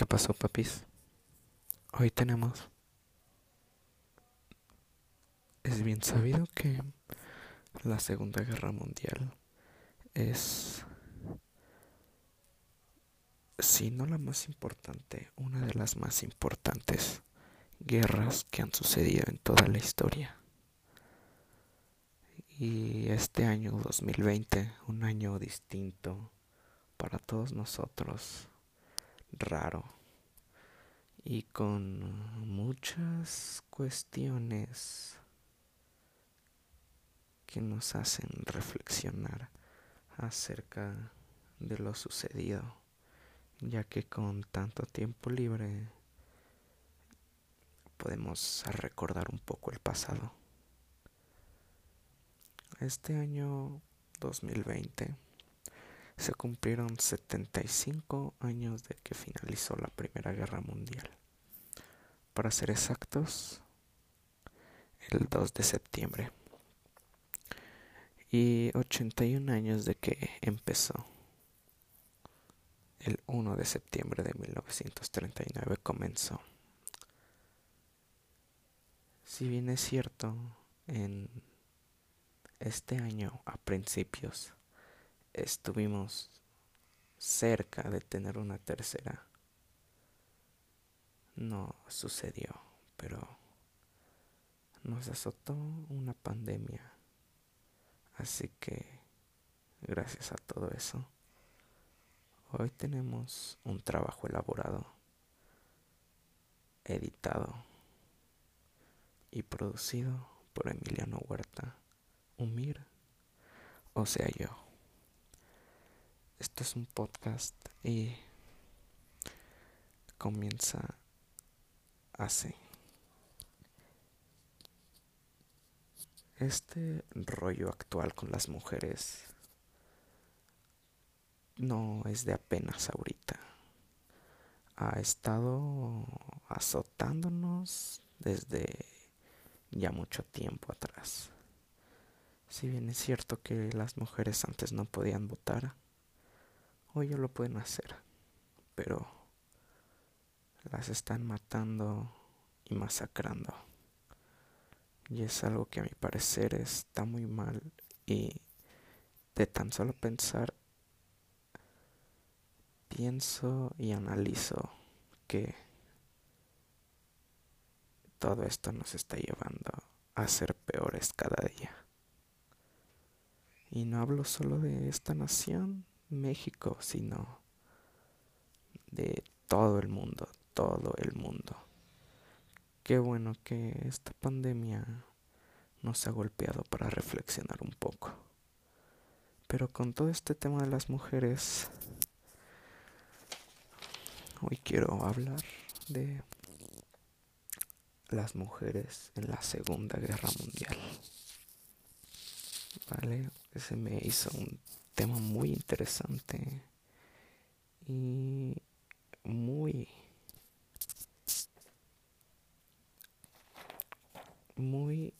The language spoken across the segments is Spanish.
¿Qué pasó, papis? Hoy tenemos... Es bien sabido que la Segunda Guerra Mundial es, si no la más importante, una de las más importantes guerras que han sucedido en toda la historia. Y este año 2020, un año distinto para todos nosotros, raro y con muchas cuestiones que nos hacen reflexionar acerca de lo sucedido, ya que con tanto tiempo libre podemos recordar un poco el pasado. Este año 2020 se cumplieron 75 años de que finalizó la Primera Guerra Mundial. Para ser exactos, el 2 de septiembre. Y 81 años de que empezó. El 1 de septiembre de 1939 comenzó. Si bien es cierto, en este año a principios estuvimos cerca de tener una tercera. No sucedió, pero nos azotó una pandemia. Así que, gracias a todo eso, hoy tenemos un trabajo elaborado, editado y producido por Emiliano Huerta, Humir, o sea yo. Esto es un podcast y comienza así. Este rollo actual con las mujeres no es de apenas ahorita. Ha estado azotándonos desde ya mucho tiempo atrás. Si bien es cierto que las mujeres antes no podían votar, hoy ya lo pueden hacer, pero las están matando y masacrando. Y es algo que a mi parecer está muy mal y de tan solo pensar, pienso y analizo que todo esto nos está llevando a ser peores cada día. Y no hablo solo de esta nación, México, sino de todo el mundo, todo el mundo. Qué bueno que esta pandemia nos ha golpeado para reflexionar un poco. Pero con todo este tema de las mujeres, hoy quiero hablar de las mujeres en la Segunda Guerra Mundial. Vale, ese me hizo un tema muy interesante y muy muy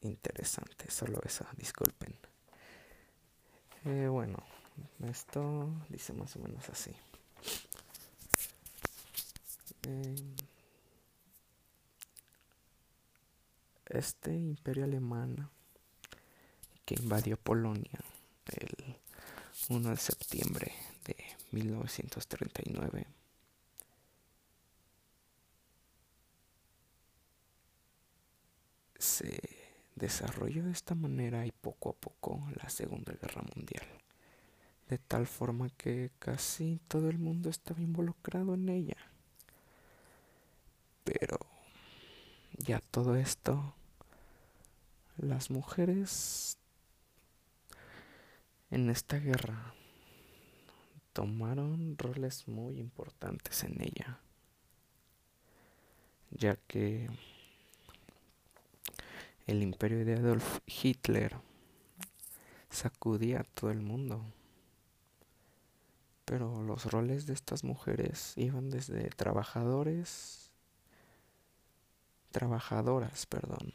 interesante. Solo eso disculpen. Eh, bueno esto dice más o menos así. Eh, este imperio alemán que invadió Polonia el 1 de septiembre de 1939. Se desarrolló de esta manera y poco a poco la Segunda Guerra Mundial, de tal forma que casi todo el mundo estaba involucrado en ella. Pero ya todo esto, las mujeres en esta guerra tomaron roles muy importantes en ella, ya que el imperio de Adolf Hitler sacudía a todo el mundo. Pero los roles de estas mujeres iban desde trabajadores, trabajadoras, perdón,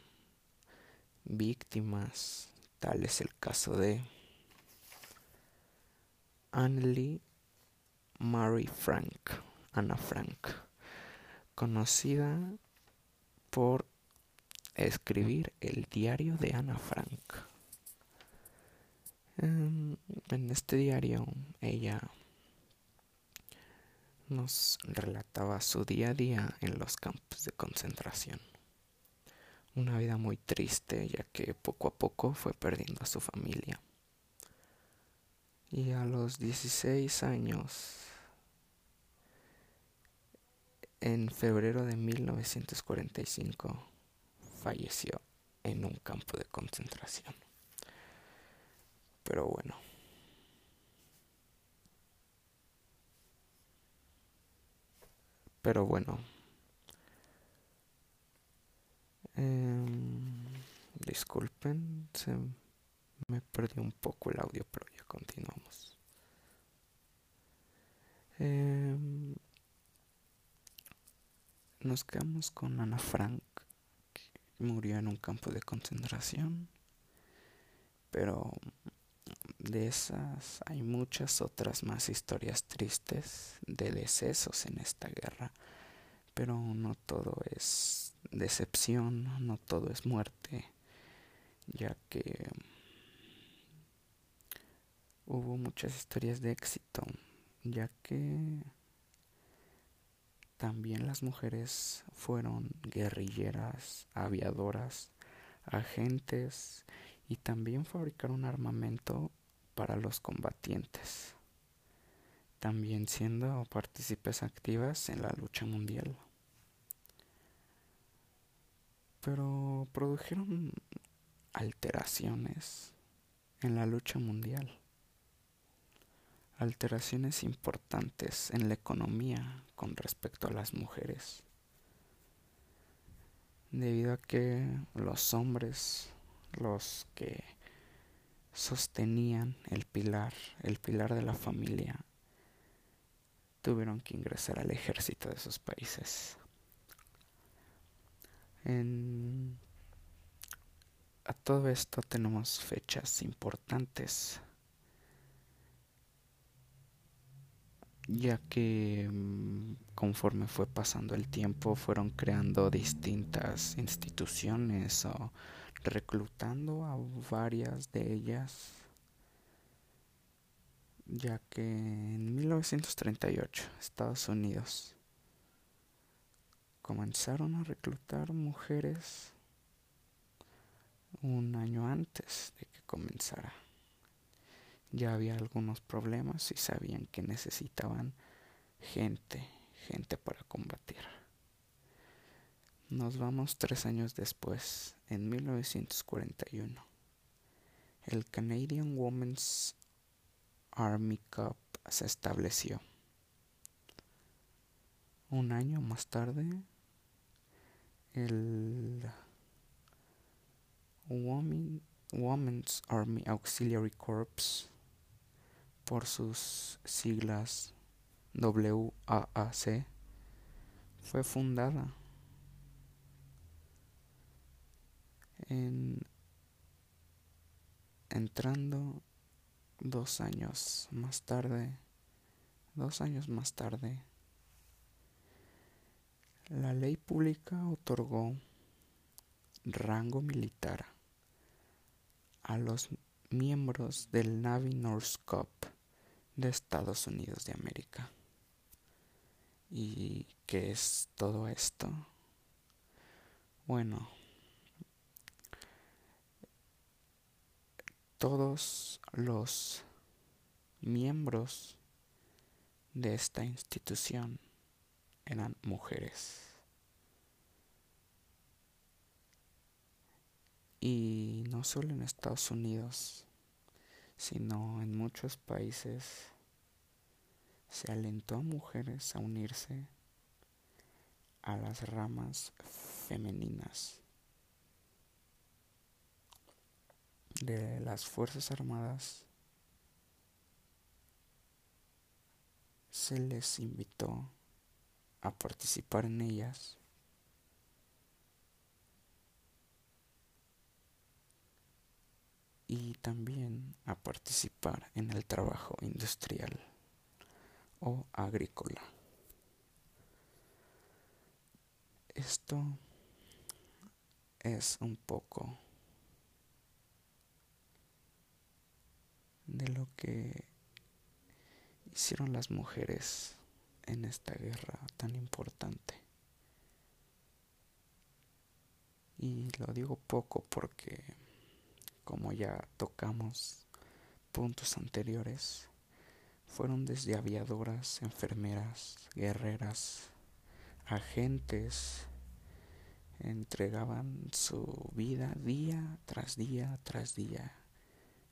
víctimas, tal es el caso de Anneli Mary Frank, Ana Frank, conocida por escribir el diario de Ana Frank. Em, en este diario ella nos relataba su día a día en los campos de concentración. Una vida muy triste ya que poco a poco fue perdiendo a su familia. Y a los 16 años, en febrero de 1945, falleció en un campo de concentración. Pero bueno. Pero bueno. Em, disculpen, se me perdió un poco el audio, pero continuamos. Em, nos quedamos con Ana Frank, que murió en un campo de concentración, pero de esas hay muchas otras más historias tristes de decesos en esta guerra, pero no todo es decepción, no todo es muerte, ya que hubo muchas historias de éxito, ya que también las mujeres fueron guerrilleras, aviadoras, agentes y también fabricaron armamento para los combatientes, también siendo partícipes activas en la lucha mundial. Pero produjeron alteraciones en la lucha mundial, alteraciones importantes en la economía con respecto a las mujeres, debido a que los hombres, los que sostenían el pilar, el pilar de la familia, tuvieron que ingresar al ejército de sus países. A todo esto tenemos fechas importantes, ya que mm, conforme fue pasando el tiempo fueron creando distintas instituciones o reclutando a varias de ellas, ya que en 1938 Estados Unidos comenzaron a reclutar mujeres un año antes de que comenzara. Ya había algunos problemas y sabían que necesitaban gente, gente para combatir. Nos vamos tres años después, en 1941. El Canadian Women's Army Cup se estableció. Un año más tarde, el Women's Army Auxiliary Corps, por sus siglas WAAC, fue fundada en, entrando dos años más tarde, dos años más tarde, la ley pública otorgó rango militar a los miembros del Navy North Cup de Estados Unidos de América. ¿Y qué es todo esto? Bueno, todos los miembros de esta institución eran mujeres. Y no solo en Estados Unidos, sino en muchos países se alentó a mujeres a unirse a las ramas femeninas de las Fuerzas Armadas. Se les invitó a participar en ellas y también a participar en el trabajo industrial o agrícola. Esto es un poco de lo que hicieron las mujeres en esta guerra tan importante. Y lo digo poco porque, como ya tocamos puntos anteriores, fueron desde aviadoras, enfermeras, guerreras, agentes, entregaban su vida día tras día tras día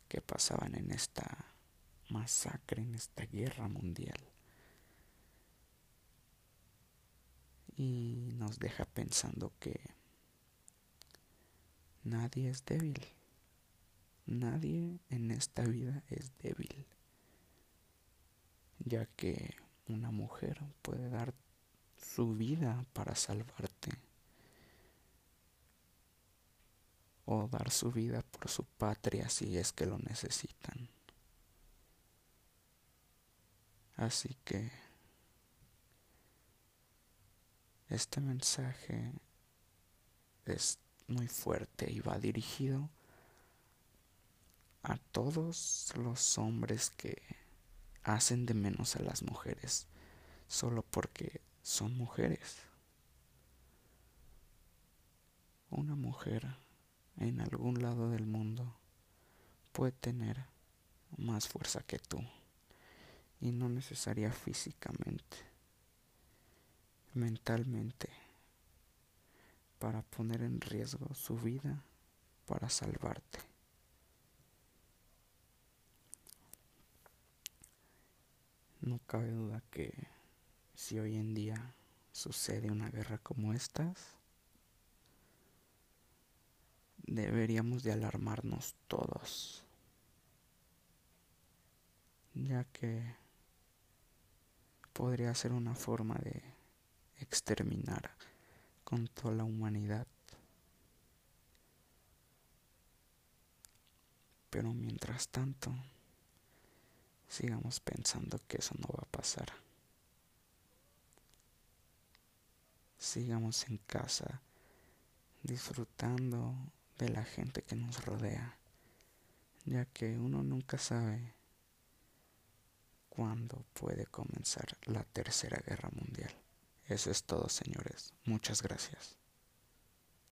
que pasaban en esta masacre, en esta guerra mundial. Y nos deja pensando que nadie es débil. Nadie en esta vida es débil, ya que una mujer puede dar su vida para salvarte o dar su vida por su patria si es que lo necesitan. Así que este mensaje es muy fuerte y va dirigido a todos los hombres que hacen de menos a las mujeres solo porque son mujeres. Una mujer en algún lado del mundo puede tener más fuerza que tú y no necesaria físicamente, mentalmente, para poner en riesgo su vida para salvarte. No cabe duda que si hoy en día sucede una guerra como estas, deberíamos de alarmarnos todos, ya que podría ser una forma de exterminar con toda la humanidad. Pero mientras tanto, sigamos pensando que eso no va a pasar. Sigamos en casa disfrutando de la gente que nos rodea, ya que uno nunca sabe cuándo puede comenzar la tercera guerra mundial. Eso es todo, señores. Muchas gracias.